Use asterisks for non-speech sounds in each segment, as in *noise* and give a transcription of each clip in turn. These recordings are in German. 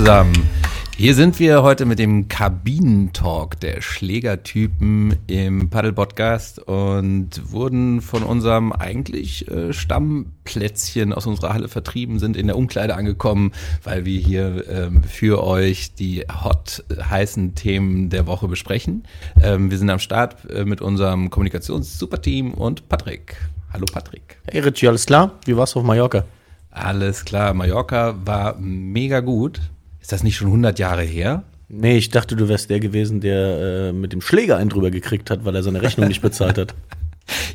Zusammen. Hier sind wir heute mit dem Kabinentalk der Schlägertypen im Paddle-Podcast und wurden von unserem eigentlich äh, Stammplätzchen aus unserer Halle vertrieben, sind in der Umkleide angekommen, weil wir hier ähm, für euch die hot äh, heißen Themen der Woche besprechen. Ähm, wir sind am Start äh, mit unserem Kommunikations-Superteam und Patrick. Hallo Patrick. Hey Richie, alles klar? Wie war's auf Mallorca? Alles klar, Mallorca war mega gut. Ist das nicht schon 100 Jahre her? Nee, ich dachte, du wärst der gewesen, der äh, mit dem Schläger einen drüber gekriegt hat, weil er seine Rechnung nicht bezahlt hat. *laughs*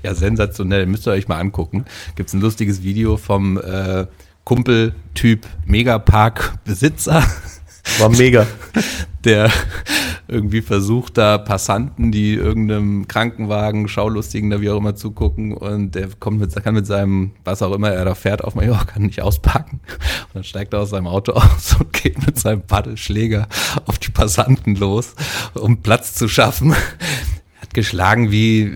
Ja, sensationell. Müsst ihr euch mal angucken. Gibt's ein lustiges Video vom äh, Kumpeltyp Megapark-Besitzer. War mega. *laughs* der irgendwie versucht, da Passanten, die irgendeinem Krankenwagen, Schaulustigen da wie auch immer zugucken und der kommt mit, kann mit seinem, was auch immer er da fährt auf Mallorca, nicht auspacken. Und dann steigt er aus seinem Auto aus und geht mit seinem Paddelschläger auf die Passanten los, um Platz zu schaffen. Hat geschlagen wie,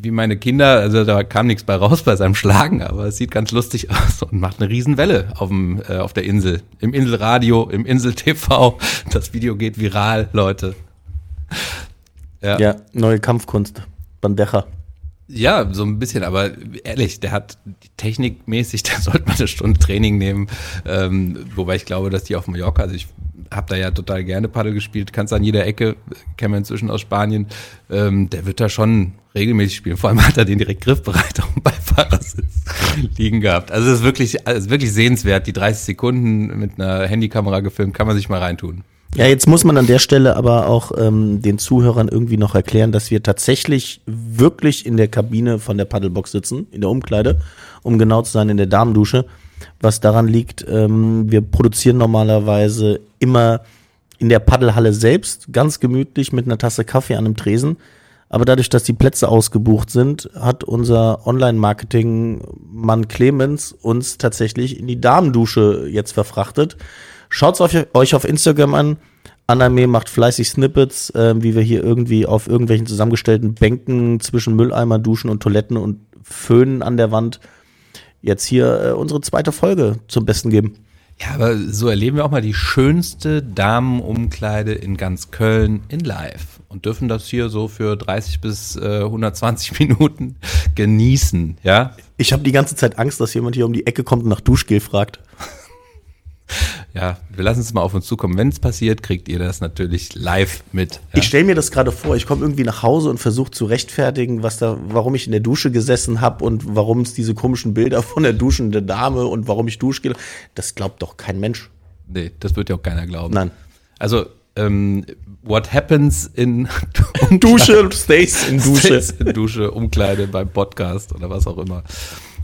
wie meine Kinder, also da kam nichts bei raus bei seinem Schlagen, aber es sieht ganz lustig aus und macht eine Riesenwelle auf, dem, äh, auf der Insel. Im Inselradio, im Insel-TV. Das Video geht viral, Leute. Ja. ja, neue Kampfkunst. Bandeja. Ja, so ein bisschen, aber ehrlich, der hat technikmäßig, *laughs* da sollte man eine Stunde Training nehmen. Ähm, wobei ich glaube, dass die auf Mallorca, also ich habe da ja total gerne Paddel gespielt, kannst an jeder Ecke, kennen wir inzwischen aus Spanien, ähm, der wird da schon regelmäßig spielen. Vor allem hat er den direkt griffbereit *laughs* auf dem Beifahrersitz liegen gehabt. Also es ist wirklich, also wirklich sehenswert. Die 30 Sekunden mit einer Handykamera gefilmt, kann man sich mal reintun. Ja, jetzt muss man an der Stelle aber auch ähm, den Zuhörern irgendwie noch erklären, dass wir tatsächlich wirklich in der Kabine von der Paddlebox sitzen, in der Umkleide, um genau zu sein, in der Damendusche. Was daran liegt, ähm, wir produzieren normalerweise immer in der Paddelhalle selbst, ganz gemütlich mit einer Tasse Kaffee an einem Tresen. Aber dadurch, dass die Plätze ausgebucht sind, hat unser Online-Marketing-Mann Clemens uns tatsächlich in die Damendusche jetzt verfrachtet. Schaut's euch auf Instagram an. Aname macht fleißig Snippets, äh, wie wir hier irgendwie auf irgendwelchen zusammengestellten Bänken zwischen Mülleimer, Duschen und Toiletten und Föhnen an der Wand jetzt hier äh, unsere zweite Folge zum Besten geben. Ja, aber so erleben wir auch mal die schönste Damenumkleide in ganz Köln in live und dürfen das hier so für 30 bis äh, 120 *laughs* Minuten genießen, ja? Ich habe die ganze Zeit Angst, dass jemand hier um die Ecke kommt und nach Duschgel fragt ja, wir lassen es mal auf uns zukommen. Wenn es passiert, kriegt ihr das natürlich live mit. Ja. Ich stelle mir das gerade vor, ich komme irgendwie nach Hause und versuche zu rechtfertigen, was da, warum ich in der Dusche gesessen habe und warum es diese komischen Bilder von der duschenden Dame und warum ich Duschgel. Das glaubt doch kein Mensch. Nee, das wird ja auch keiner glauben. Nein. Also, ähm, what happens in *laughs* Dusche stays in Dusche. Stays in Dusche, Umkleide beim Podcast oder was auch immer.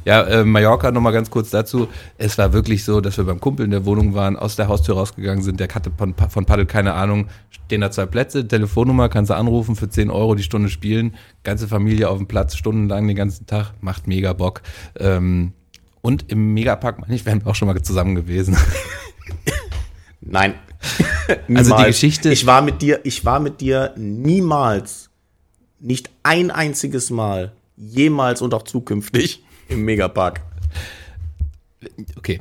Ja, äh, Mallorca nochmal ganz kurz dazu. Es war wirklich so, dass wir beim Kumpel in der Wohnung waren, aus der Haustür rausgegangen sind, der hatte von, von Paddel keine Ahnung, stehen da zwei Plätze, Telefonnummer, kannst du anrufen für 10 Euro die Stunde spielen, ganze Familie auf dem Platz, stundenlang den ganzen Tag, macht mega Bock. Ähm, und im Megapark, meine ich, wären wir auch schon mal zusammen gewesen. *laughs* Nein. *laughs* also die Geschichte. Ich war mit dir, ich war mit dir niemals, nicht ein einziges Mal, jemals und auch zukünftig im Megapark. Okay,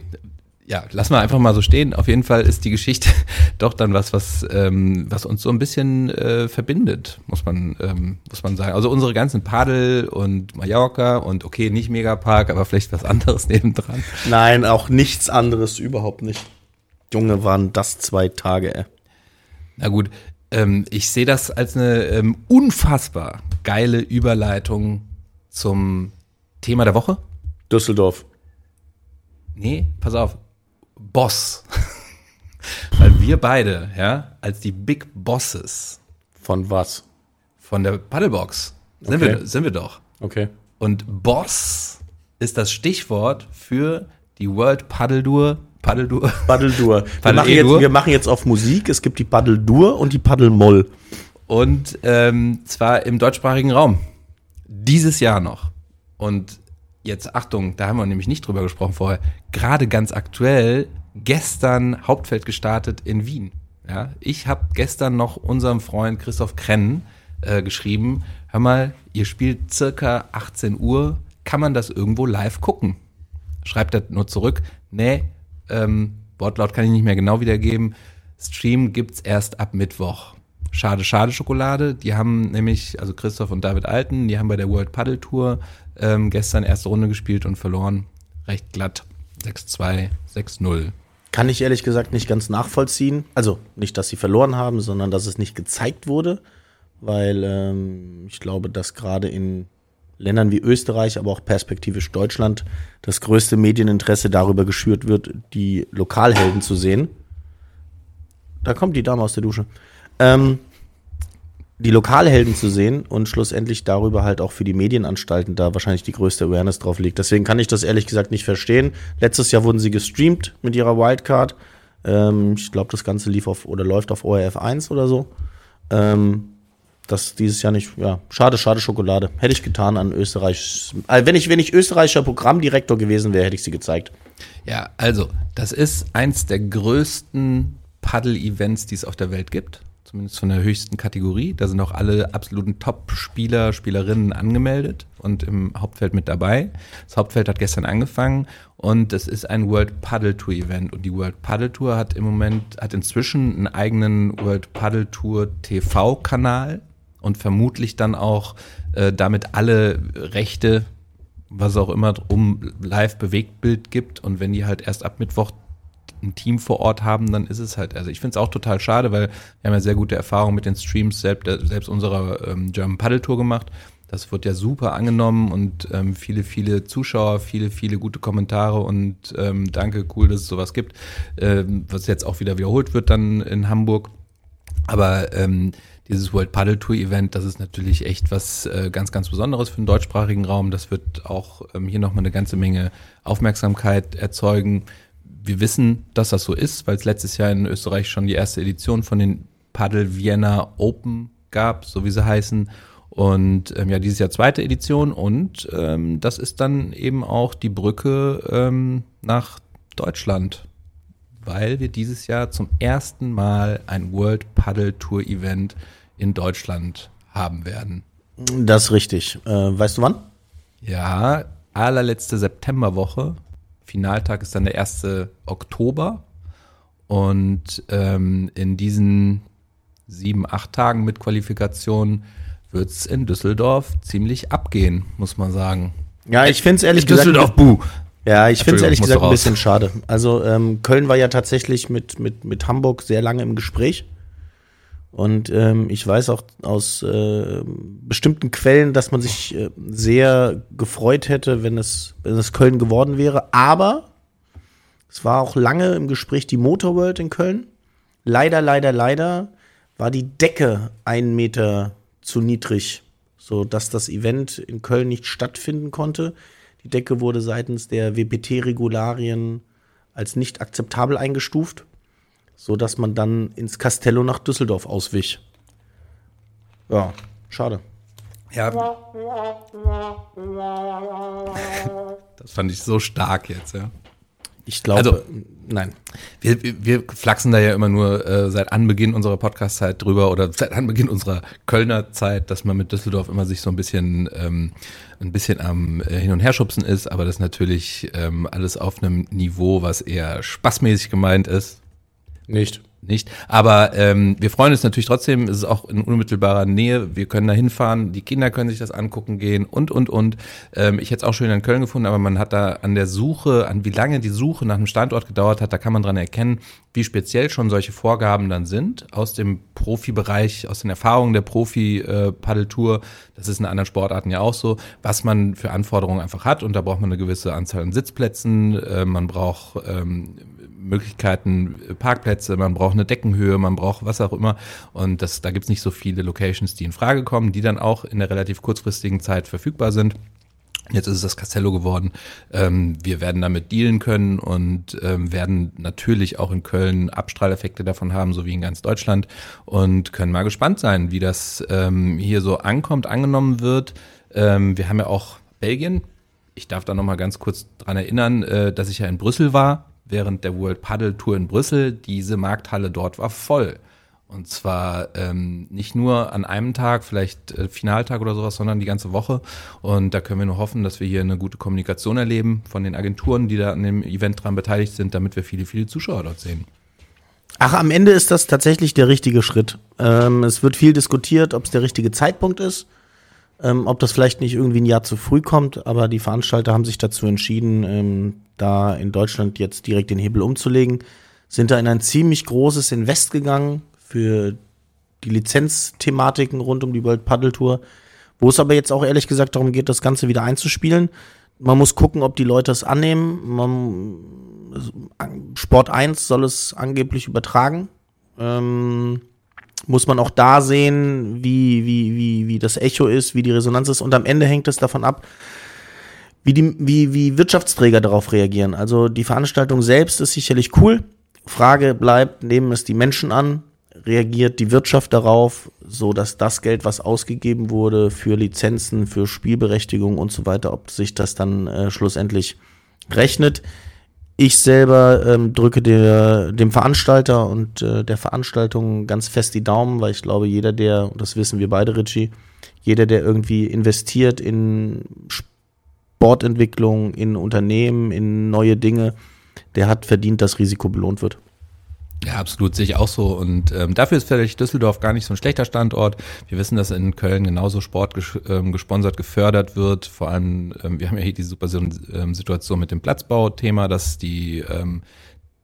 ja, lass mal einfach mal so stehen. Auf jeden Fall ist die Geschichte *laughs* doch dann was, was, ähm, was uns so ein bisschen äh, verbindet, muss man, ähm, muss man sagen. Also unsere ganzen Padel und Mallorca und okay, nicht Megapark, aber vielleicht was anderes *laughs* nebendran. Nein, auch nichts anderes, überhaupt nicht. Junge, waren das zwei Tage, ey. Na gut, ähm, ich sehe das als eine ähm, unfassbar geile Überleitung zum Thema der Woche? Düsseldorf. Nee, pass auf. Boss. *laughs* Weil wir beide, ja, als die Big Bosses. Von was? Von der Paddlebox. Sind, okay. wir, sind wir doch. Okay. Und Boss ist das Stichwort für die World. Paddeldur. Paddeldur. *laughs* Wir, machen jetzt, wir machen jetzt auf Musik. Es gibt die Paddeldur und die Paddelmoll. Und ähm, zwar im deutschsprachigen Raum. Dieses Jahr noch. Und jetzt Achtung, da haben wir nämlich nicht drüber gesprochen vorher, gerade ganz aktuell gestern Hauptfeld gestartet in Wien. Ja, ich habe gestern noch unserem Freund Christoph Krenn äh, geschrieben, hör mal, ihr spielt circa 18 Uhr, kann man das irgendwo live gucken? Schreibt er nur zurück, nee, ähm, Wortlaut kann ich nicht mehr genau wiedergeben. Stream gibt's erst ab Mittwoch. Schade, schade Schokolade. Die haben nämlich, also Christoph und David Alten, die haben bei der World Paddle Tour ähm, gestern erste Runde gespielt und verloren. Recht glatt. 6-2, 6-0. Kann ich ehrlich gesagt nicht ganz nachvollziehen. Also nicht, dass sie verloren haben, sondern dass es nicht gezeigt wurde. Weil ähm, ich glaube, dass gerade in Ländern wie Österreich, aber auch perspektivisch Deutschland das größte Medieninteresse darüber geschürt wird, die Lokalhelden zu sehen. Da kommt die Dame aus der Dusche. Ähm, die Lokalhelden zu sehen und schlussendlich darüber halt auch für die Medienanstalten da wahrscheinlich die größte Awareness drauf liegt. Deswegen kann ich das ehrlich gesagt nicht verstehen. Letztes Jahr wurden sie gestreamt mit ihrer Wildcard. Ähm, ich glaube, das Ganze lief auf oder läuft auf ORF 1 oder so. Ähm, das dieses Jahr nicht, ja, schade, schade Schokolade. Hätte ich getan an Österreich. Also wenn ich, wenn ich österreichischer Programmdirektor gewesen wäre, hätte ich sie gezeigt. Ja, also, das ist eins der größten Paddle-Events, die es auf der Welt gibt zumindest von der höchsten Kategorie. Da sind auch alle absoluten Top-Spieler, Spielerinnen angemeldet und im Hauptfeld mit dabei. Das Hauptfeld hat gestern angefangen und es ist ein World Paddle Tour Event und die World Paddle Tour hat im Moment, hat inzwischen einen eigenen World Paddle Tour TV-Kanal und vermutlich dann auch äh, damit alle Rechte was auch immer um Live-Bewegtbild gibt und wenn die halt erst ab Mittwoch ein Team vor Ort haben, dann ist es halt, also ich finde es auch total schade, weil wir haben ja sehr gute Erfahrungen mit den Streams selbst, selbst unserer ähm, German Paddle Tour gemacht. Das wird ja super angenommen und ähm, viele, viele Zuschauer, viele, viele gute Kommentare und ähm, danke, cool, dass es sowas gibt, ähm, was jetzt auch wieder wiederholt wird dann in Hamburg. Aber ähm, dieses World Paddle Tour Event, das ist natürlich echt was äh, ganz, ganz Besonderes für den deutschsprachigen Raum. Das wird auch ähm, hier nochmal eine ganze Menge Aufmerksamkeit erzeugen wir wissen, dass das so ist, weil es letztes Jahr in Österreich schon die erste Edition von den Paddle Vienna Open gab, so wie sie heißen. Und ähm, ja, dieses Jahr zweite Edition und ähm, das ist dann eben auch die Brücke ähm, nach Deutschland, weil wir dieses Jahr zum ersten Mal ein World Paddle Tour Event in Deutschland haben werden. Das ist richtig. Äh, weißt du wann? Ja, allerletzte Septemberwoche Finaltag ist dann der 1. Oktober. Und ähm, in diesen sieben, acht Tagen mit Qualifikation wird es in Düsseldorf ziemlich abgehen, muss man sagen. Ja, ich finde es ehrlich gesagt. Düsseldorf, buh. Ja, ich finde es ehrlich gesagt ein bisschen schade. Also ähm, Köln war ja tatsächlich mit, mit, mit Hamburg sehr lange im Gespräch. Und ähm, ich weiß auch aus äh, bestimmten Quellen, dass man sich äh, sehr gefreut hätte, wenn es, wenn es Köln geworden wäre. Aber es war auch lange im Gespräch die Motorworld in Köln. Leider, leider, leider war die Decke einen Meter zu niedrig, so dass das Event in Köln nicht stattfinden konnte. Die Decke wurde seitens der WPT-Regularien als nicht akzeptabel eingestuft so dass man dann ins Castello nach Düsseldorf auswich. Ja, schade. Ja. Das fand ich so stark jetzt, ja. Ich glaube, also, nein. Wir, wir flachsen da ja immer nur äh, seit Anbeginn unserer Podcast-Zeit drüber oder seit Anbeginn unserer Kölner Zeit, dass man mit Düsseldorf immer sich so ein bisschen, ähm, ein bisschen am äh, Hin- und Herschubsen ist, aber das natürlich ähm, alles auf einem Niveau, was eher spaßmäßig gemeint ist. Nicht. Nicht. Aber ähm, wir freuen uns natürlich trotzdem. Es ist auch in unmittelbarer Nähe. Wir können da hinfahren. Die Kinder können sich das angucken gehen und, und, und. Ähm, ich hätte es auch schön in Köln gefunden, aber man hat da an der Suche, an wie lange die Suche nach einem Standort gedauert hat, da kann man dran erkennen, wie speziell schon solche Vorgaben dann sind aus dem Profibereich, aus den Erfahrungen der Profi-Paddeltour. das ist in anderen Sportarten ja auch so, was man für Anforderungen einfach hat. Und da braucht man eine gewisse Anzahl an Sitzplätzen. Äh, man braucht ähm, Möglichkeiten, Parkplätze, man braucht eine Deckenhöhe, man braucht was auch immer. Und das, da gibt's nicht so viele Locations, die in Frage kommen, die dann auch in der relativ kurzfristigen Zeit verfügbar sind. Jetzt ist es das Castello geworden. Ähm, wir werden damit dealen können und ähm, werden natürlich auch in Köln Abstrahleffekte davon haben, so wie in ganz Deutschland. Und können mal gespannt sein, wie das ähm, hier so ankommt, angenommen wird. Ähm, wir haben ja auch Belgien. Ich darf da nochmal ganz kurz dran erinnern, äh, dass ich ja in Brüssel war während der World Paddle Tour in Brüssel. Diese Markthalle dort war voll. Und zwar ähm, nicht nur an einem Tag, vielleicht äh, Finaltag oder sowas, sondern die ganze Woche. Und da können wir nur hoffen, dass wir hier eine gute Kommunikation erleben von den Agenturen, die da an dem Event dran beteiligt sind, damit wir viele, viele Zuschauer dort sehen. Ach, am Ende ist das tatsächlich der richtige Schritt. Ähm, es wird viel diskutiert, ob es der richtige Zeitpunkt ist, ähm, ob das vielleicht nicht irgendwie ein Jahr zu früh kommt, aber die Veranstalter haben sich dazu entschieden, ähm, da in Deutschland jetzt direkt den Hebel umzulegen, sind da in ein ziemlich großes Invest gegangen für die Lizenzthematiken rund um die World Paddle Tour, wo es aber jetzt auch ehrlich gesagt darum geht, das Ganze wieder einzuspielen. Man muss gucken, ob die Leute es annehmen. Man, Sport 1 soll es angeblich übertragen. Ähm, muss man auch da sehen, wie, wie, wie, wie das Echo ist, wie die Resonanz ist. Und am Ende hängt es davon ab, wie, die, wie, wie Wirtschaftsträger darauf reagieren. Also die Veranstaltung selbst ist sicherlich cool. Frage bleibt, nehmen es die Menschen an? reagiert die Wirtschaft darauf, so dass das Geld, was ausgegeben wurde für Lizenzen, für Spielberechtigung und so weiter, ob sich das dann äh, schlussendlich rechnet. Ich selber ähm, drücke der, dem Veranstalter und äh, der Veranstaltung ganz fest die Daumen, weil ich glaube, jeder, der, das wissen wir beide, Richie, jeder, der irgendwie investiert in Sportentwicklung, in Unternehmen, in neue Dinge, der hat verdient, dass Risiko belohnt wird. Ja, absolut, sehe ich auch so. Und ähm, dafür ist vielleicht Düsseldorf gar nicht so ein schlechter Standort. Wir wissen, dass in Köln genauso Sport ges ähm, gesponsert, gefördert wird. Vor allem, ähm, wir haben ja hier die super ähm, Situation mit dem Platzbauthema, dass die ähm,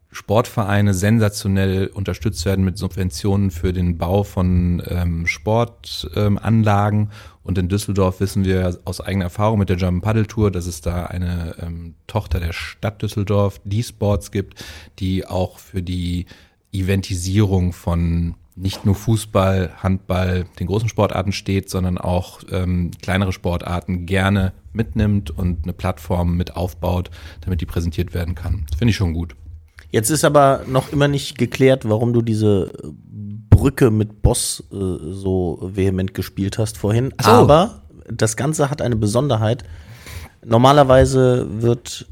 Sportvereine sensationell unterstützt werden mit Subventionen für den Bau von ähm, Sportanlagen. Ähm, und in Düsseldorf wissen wir aus eigener Erfahrung mit der German Paddle Tour, dass es da eine ähm, Tochter der Stadt Düsseldorf, die Sports gibt, die auch für die Eventisierung von nicht nur Fußball, Handball, den großen Sportarten steht, sondern auch ähm, kleinere Sportarten gerne mitnimmt und eine Plattform mit aufbaut, damit die präsentiert werden kann. Das finde ich schon gut. Jetzt ist aber noch immer nicht geklärt, warum du diese Brücke mit Boss äh, so vehement gespielt hast vorhin. So. Aber das Ganze hat eine Besonderheit. Normalerweise wird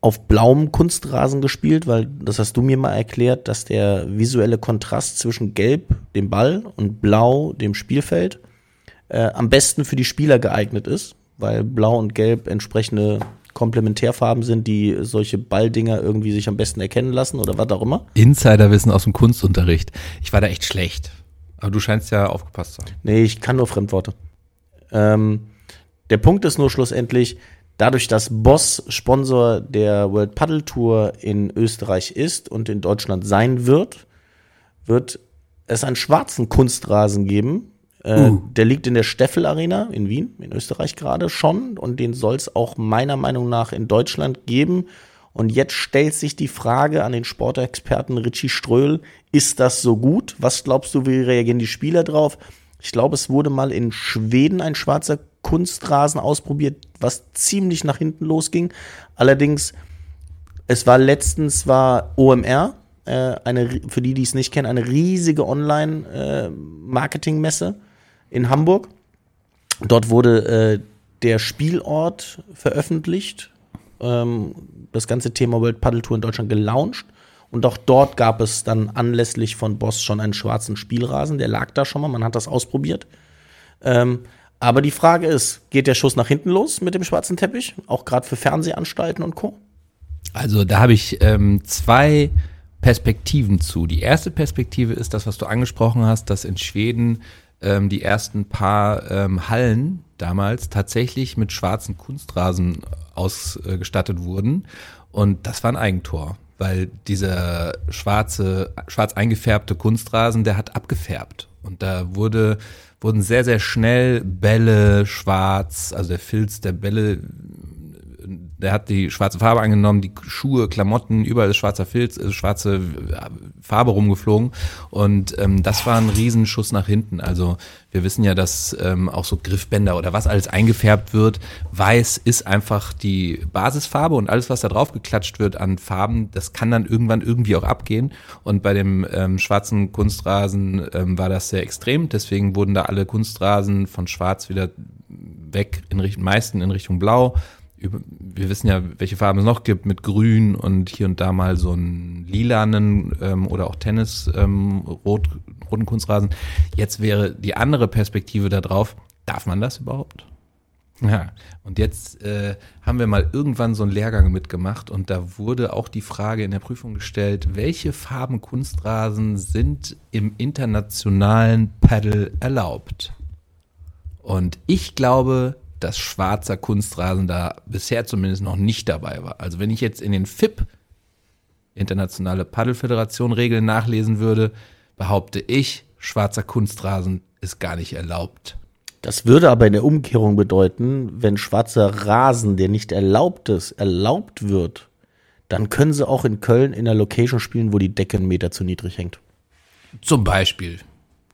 auf blauem Kunstrasen gespielt, weil das hast du mir mal erklärt, dass der visuelle Kontrast zwischen Gelb, dem Ball, und Blau, dem Spielfeld, äh, am besten für die Spieler geeignet ist, weil Blau und Gelb entsprechende Komplementärfarben sind, die solche Balldinger irgendwie sich am besten erkennen lassen oder was auch immer. Insiderwissen aus dem Kunstunterricht. Ich war da echt schlecht. Aber du scheinst ja aufgepasst zu haben. Nee, ich kann nur Fremdworte. Ähm, der Punkt ist nur schlussendlich, dadurch, dass Boss Sponsor der World Paddle Tour in Österreich ist und in Deutschland sein wird, wird es einen schwarzen Kunstrasen geben, äh, uh. Der liegt in der Steffel Arena in Wien, in Österreich gerade schon. Und den soll es auch meiner Meinung nach in Deutschland geben. Und jetzt stellt sich die Frage an den Sportexperten Richie Ströhl, ist das so gut? Was glaubst du, wie reagieren die Spieler drauf? Ich glaube, es wurde mal in Schweden ein schwarzer Kunstrasen ausprobiert, was ziemlich nach hinten losging. Allerdings, es war letztens war OMR, äh, eine, für die, die es nicht kennen, eine riesige Online-Marketing-Messe. Äh, in Hamburg. Dort wurde äh, der Spielort veröffentlicht, ähm, das ganze Thema World Paddle Tour in Deutschland gelauncht. Und auch dort gab es dann anlässlich von Boss schon einen schwarzen Spielrasen. Der lag da schon mal, man hat das ausprobiert. Ähm, aber die Frage ist, geht der Schuss nach hinten los mit dem schwarzen Teppich? Auch gerade für Fernsehanstalten und Co. Also da habe ich ähm, zwei Perspektiven zu. Die erste Perspektive ist das, was du angesprochen hast, dass in Schweden ähm, die ersten paar ähm, Hallen damals tatsächlich mit schwarzen Kunstrasen ausgestattet wurden. Und das war ein Eigentor, weil dieser schwarze, schwarz eingefärbte Kunstrasen, der hat abgefärbt. Und da wurde, wurden sehr, sehr schnell Bälle schwarz, also der Filz der Bälle der hat die schwarze Farbe angenommen, die Schuhe, Klamotten, überall ist schwarzer Filz, ist schwarze Farbe rumgeflogen. Und ähm, das war ein Riesenschuss nach hinten. Also wir wissen ja, dass ähm, auch so Griffbänder oder was alles eingefärbt wird, weiß ist einfach die Basisfarbe und alles, was da drauf geklatscht wird an Farben, das kann dann irgendwann irgendwie auch abgehen. Und bei dem ähm, schwarzen Kunstrasen ähm, war das sehr extrem, deswegen wurden da alle Kunstrasen von schwarz wieder weg, in Richtung, meisten in Richtung blau wir wissen ja, welche Farben es noch gibt, mit Grün und hier und da mal so einen lilanen ähm, oder auch Tennis ähm, rot, roten Kunstrasen. Jetzt wäre die andere Perspektive da drauf, darf man das überhaupt? Ja, und jetzt äh, haben wir mal irgendwann so einen Lehrgang mitgemacht und da wurde auch die Frage in der Prüfung gestellt, welche Farben Kunstrasen sind im internationalen Paddle erlaubt? Und ich glaube, dass schwarzer Kunstrasen da bisher zumindest noch nicht dabei war. Also wenn ich jetzt in den FIP, Internationale Paddelföderation Regeln nachlesen würde, behaupte ich, schwarzer Kunstrasen ist gar nicht erlaubt. Das würde aber in der Umkehrung bedeuten, wenn schwarzer Rasen, der nicht erlaubt ist, erlaubt wird, dann können sie auch in Köln in einer Location spielen, wo die Decke einen Meter zu niedrig hängt. Zum Beispiel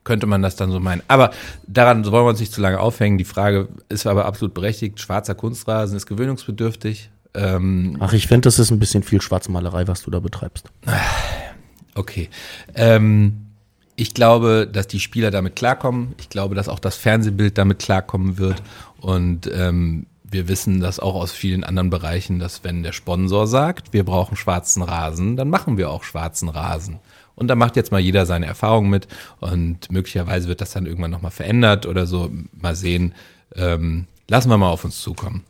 könnte man das dann so meinen. Aber daran wollen wir uns nicht zu lange aufhängen. Die Frage ist aber absolut berechtigt. Schwarzer Kunstrasen ist gewöhnungsbedürftig. Ähm, Ach, ich finde, das ist ein bisschen viel Schwarzmalerei, was du da betreibst. Okay. Ähm, ich glaube, dass die Spieler damit klarkommen. Ich glaube, dass auch das Fernsehbild damit klarkommen wird. Und ähm, wir wissen das auch aus vielen anderen Bereichen, dass wenn der Sponsor sagt, wir brauchen schwarzen Rasen, dann machen wir auch schwarzen Rasen. Und da macht jetzt mal jeder seine Erfahrungen mit und möglicherweise wird das dann irgendwann nochmal verändert oder so. Mal sehen. Ähm, lassen wir mal auf uns zukommen.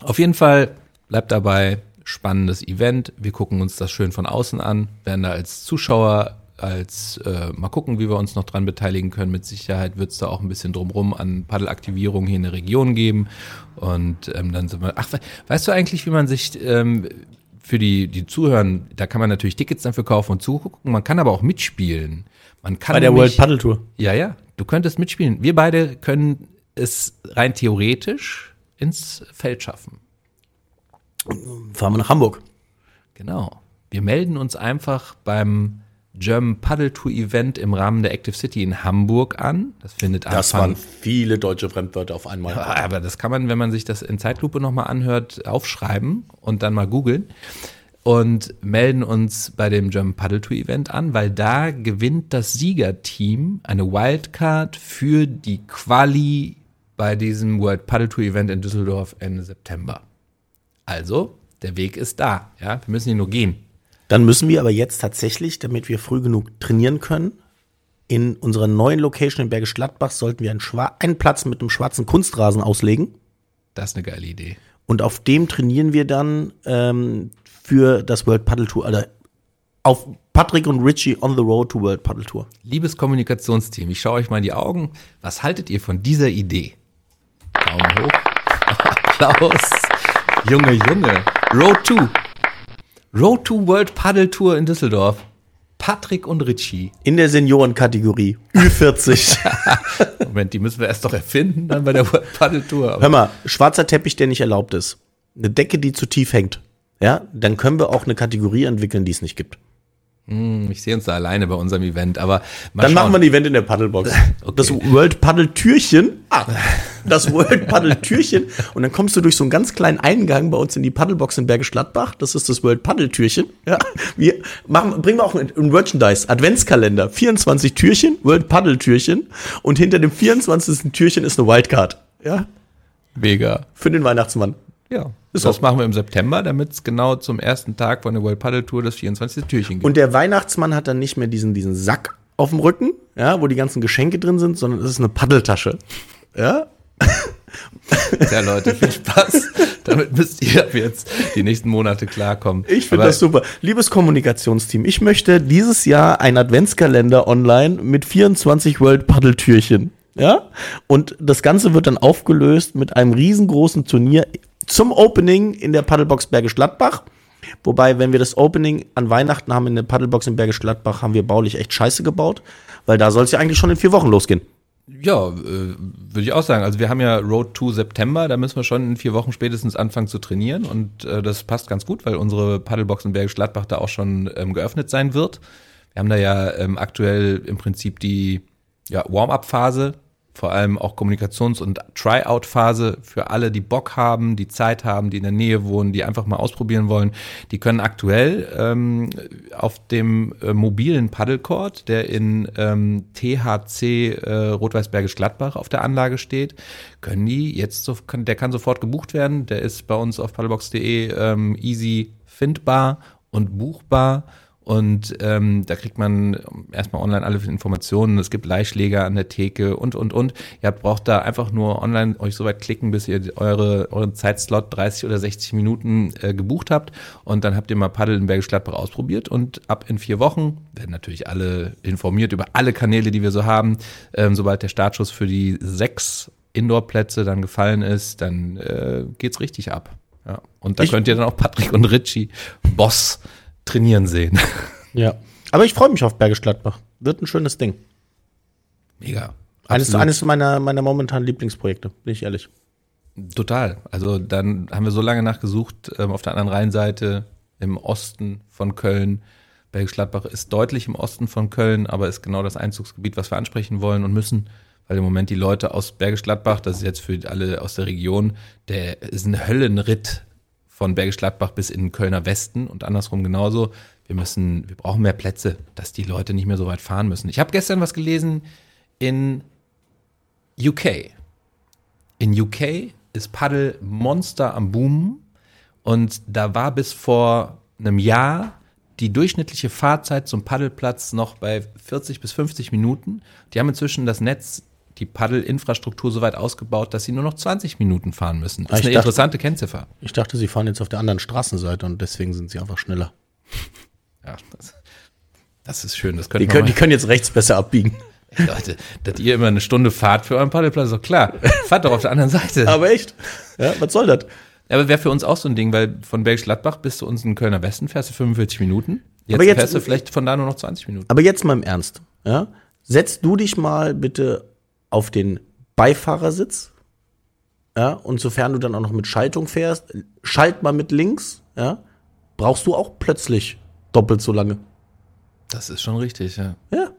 Auf jeden Fall bleibt dabei spannendes Event. Wir gucken uns das schön von außen an, werden da als Zuschauer als äh, mal gucken, wie wir uns noch dran beteiligen können. Mit Sicherheit wird es da auch ein bisschen drumrum an Paddelaktivierung hier in der Region geben. Und ähm, dann sind wir. Ach, weißt du eigentlich, wie man sich ähm, für die, die zuhören, da kann man natürlich Tickets dafür kaufen und zugucken. Man kann aber auch mitspielen. Man kann Bei der nämlich- World Paddle Tour. ja, ja, du könntest mitspielen. Wir beide können es rein theoretisch ins Feld schaffen. Fahren wir nach Hamburg. Genau. Wir melden uns einfach beim German Paddle Tour Event im Rahmen der Active City in Hamburg an. Das findet Das Anfang. waren viele deutsche Fremdwörter auf einmal. aber das kann man, wenn man sich das in Zeitlupe nochmal anhört, aufschreiben und dann mal googeln. Und melden uns bei dem German Paddle Tour Event an, weil da gewinnt das Siegerteam eine Wildcard für die Quali bei diesem World Paddle Tour Event in Düsseldorf Ende September. Also, der Weg ist da. Ja, wir müssen ihn nur gehen. Dann müssen wir aber jetzt tatsächlich, damit wir früh genug trainieren können, in unserer neuen Location in Bergisch Gladbach sollten wir einen, einen Platz mit einem schwarzen Kunstrasen auslegen. Das ist eine geile Idee. Und auf dem trainieren wir dann ähm, für das World Paddle Tour. Also auf Patrick und Richie on the road to World Paddle Tour. Liebes Kommunikationsteam, ich schaue euch mal in die Augen. Was haltet ihr von dieser Idee? Daumen hoch. *laughs* Applaus. Junge, Junge. Road 2. Road to World Paddle Tour in Düsseldorf. Patrick und Richie. In der Seniorenkategorie. Ü40. *laughs* Moment, die müssen wir erst doch erfinden, dann bei der World Paddle Tour. Hör mal, schwarzer Teppich, der nicht erlaubt ist. Eine Decke, die zu tief hängt. Ja, dann können wir auch eine Kategorie entwickeln, die es nicht gibt. ich sehe uns da alleine bei unserem Event, aber Dann schauen. machen wir ein Event in der Paddlebox. *laughs* Das World Paddle Türchen. Ah, das World Paddle Türchen. Und dann kommst du durch so einen ganz kleinen Eingang bei uns in die Paddlebox in Bergisch Gladbach. Das ist das World Paddle Türchen. Ja, wir machen, bringen wir auch ein, ein Merchandise, Adventskalender. 24 Türchen, World Paddle Türchen. Und hinter dem 24. Türchen ist eine Wildcard. Ja, Mega. für den Weihnachtsmann. Ja. Ist das auch- machen wir im September, damit es genau zum ersten Tag von der World Paddle Tour das 24. Türchen gibt. Und der Weihnachtsmann hat dann nicht mehr diesen, diesen Sack auf dem Rücken, ja, wo die ganzen Geschenke drin sind, sondern es ist eine Paddeltasche. Ja, Ja, Leute, viel Spaß. Damit müsst ihr jetzt die nächsten Monate klarkommen. Ich finde das super. Liebes Kommunikationsteam, ich möchte dieses Jahr einen Adventskalender online mit 24 World Paddle Türchen. Ja? Und das Ganze wird dann aufgelöst mit einem riesengroßen Turnier zum Opening in der Paddlebox Bergisch Gladbach. Wobei, wenn wir das Opening an Weihnachten haben in der Paddlebox in Bergisch Gladbach, haben wir baulich echt scheiße gebaut, weil da soll es ja eigentlich schon in vier Wochen losgehen. Ja, äh, würde ich auch sagen. Also wir haben ja Road to September, da müssen wir schon in vier Wochen spätestens anfangen zu trainieren und äh, das passt ganz gut, weil unsere Paddlebox in Bergisch Gladbach da auch schon ähm, geöffnet sein wird. Wir haben da ja ähm, aktuell im Prinzip die ja, Warm-up-Phase vor allem auch Kommunikations- und Tryout-Phase für alle, die Bock haben, die Zeit haben, die in der Nähe wohnen, die einfach mal ausprobieren wollen. Die können aktuell ähm, auf dem äh, mobilen Paddlecourt, der in ähm, THC äh, Rot-Weiß-Bergisch Gladbach auf der Anlage steht, können die jetzt so, kann, der kann sofort gebucht werden. Der ist bei uns auf paddlebox.de ähm, easy findbar und buchbar. Und ähm, da kriegt man erstmal online alle Informationen. Es gibt Leihschläger an der Theke und, und, und. Ihr braucht da einfach nur online euch so weit klicken, bis ihr eure, euren Zeitslot 30 oder 60 Minuten äh, gebucht habt. Und dann habt ihr mal Paddel in Bergisch Gladbach ausprobiert. Und ab in vier Wochen werden natürlich alle informiert über alle Kanäle, die wir so haben. Ähm, sobald der Startschuss für die sechs Indoor-Plätze dann gefallen ist, dann äh, geht's richtig ab. Ja. Und da ich, könnt ihr dann auch Patrick und Richie, Boss, trainieren sehen. *laughs* Ja. Aber ich freue mich auf Bergisch Gladbach. Wird ein schönes Ding. Mega. Eines, eines meiner, meiner momentanen Lieblingsprojekte, bin ich ehrlich. Total. Also dann haben wir so lange nachgesucht, ähm, auf der anderen Rheinseite im Osten von Köln. Bergisch Gladbach ist deutlich im Osten von Köln, aber ist genau das Einzugsgebiet, was wir ansprechen wollen und müssen, weil im Moment die Leute aus Bergisch Gladbach, das ist jetzt für alle aus der Region, der ist ein Höllenritt von Bergisch Gladbach bis in Kölner Westen und andersrum genauso. Wir müssen, wir brauchen mehr Plätze, dass die Leute nicht mehr so weit fahren müssen. Ich habe gestern was gelesen in UK. In UK ist Paddel Monster am Boom und da war bis vor einem Jahr die durchschnittliche Fahrzeit zum Paddelplatz noch bei 40 bis 50 Minuten. Die haben inzwischen das Netz die Paddelinfrastruktur so weit ausgebaut, dass sie nur noch 20 Minuten fahren müssen. Das ist eine dachte, interessante Kennziffer. Ich dachte, sie fahren jetzt auf der anderen Straßenseite und deswegen sind sie einfach schneller. Ja, das, das ist schön. Das die, können, die können jetzt rechts besser abbiegen. Leute, dass ihr immer eine Stunde fahrt für euren Paddelplatz, doch klar. Fahrt doch auf der anderen Seite. Aber echt? Ja, was soll das? Aber wäre für uns auch so ein Ding, weil von Bergisch Gladbach bis zu uns in Kölner Westen fährst du 45 Minuten. Jetzt, aber jetzt fährst du vielleicht von da nur noch 20 Minuten. Aber jetzt mal im Ernst. Ja? Setz du dich mal bitte auf den Beifahrersitz. Ja, und sofern du dann auch noch mit Schaltung fährst, schalt mal mit links, ja, brauchst du auch plötzlich doppelt so lange. Das ist schon richtig, ja. Ja.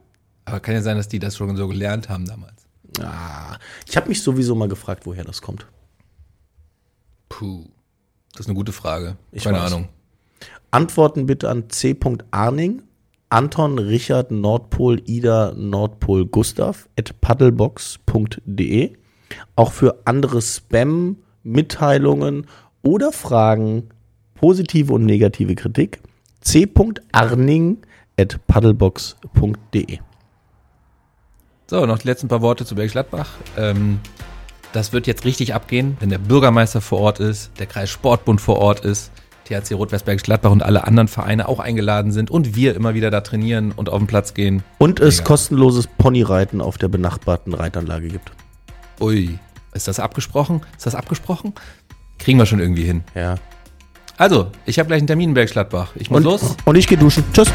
Aber kann ja sein, dass die das schon so gelernt haben damals. Ah, ich habe mich sowieso mal gefragt, woher das kommt. Puh. Das ist eine gute Frage. Ich Keine weiß. Ahnung. Antworten bitte an c. Anton Richard Nordpol Ida Nordpol Gustav at paddlebox.de. Auch für andere Spam, Mitteilungen oder Fragen, positive und negative Kritik c.arning at paddlebox.de. So, noch die letzten paar Worte zu Bergisch Gladbach. Ähm, das wird jetzt richtig abgehen, wenn der Bürgermeister vor Ort ist, der Kreis Sportbund vor Ort ist, THC Rot-Westbergisch Gladbach und alle anderen Vereine auch eingeladen sind und wir immer wieder da trainieren und auf den Platz gehen. Und es Mega. kostenloses Ponyreiten auf der benachbarten Reitanlage gibt. Ui, ist das abgesprochen? Ist das abgesprochen? Kriegen wir schon irgendwie hin. Ja. Also, ich habe gleich einen Termin in Bergisch Gladbach. Ich muss und, los. Und ich gehe duschen. Tschüss.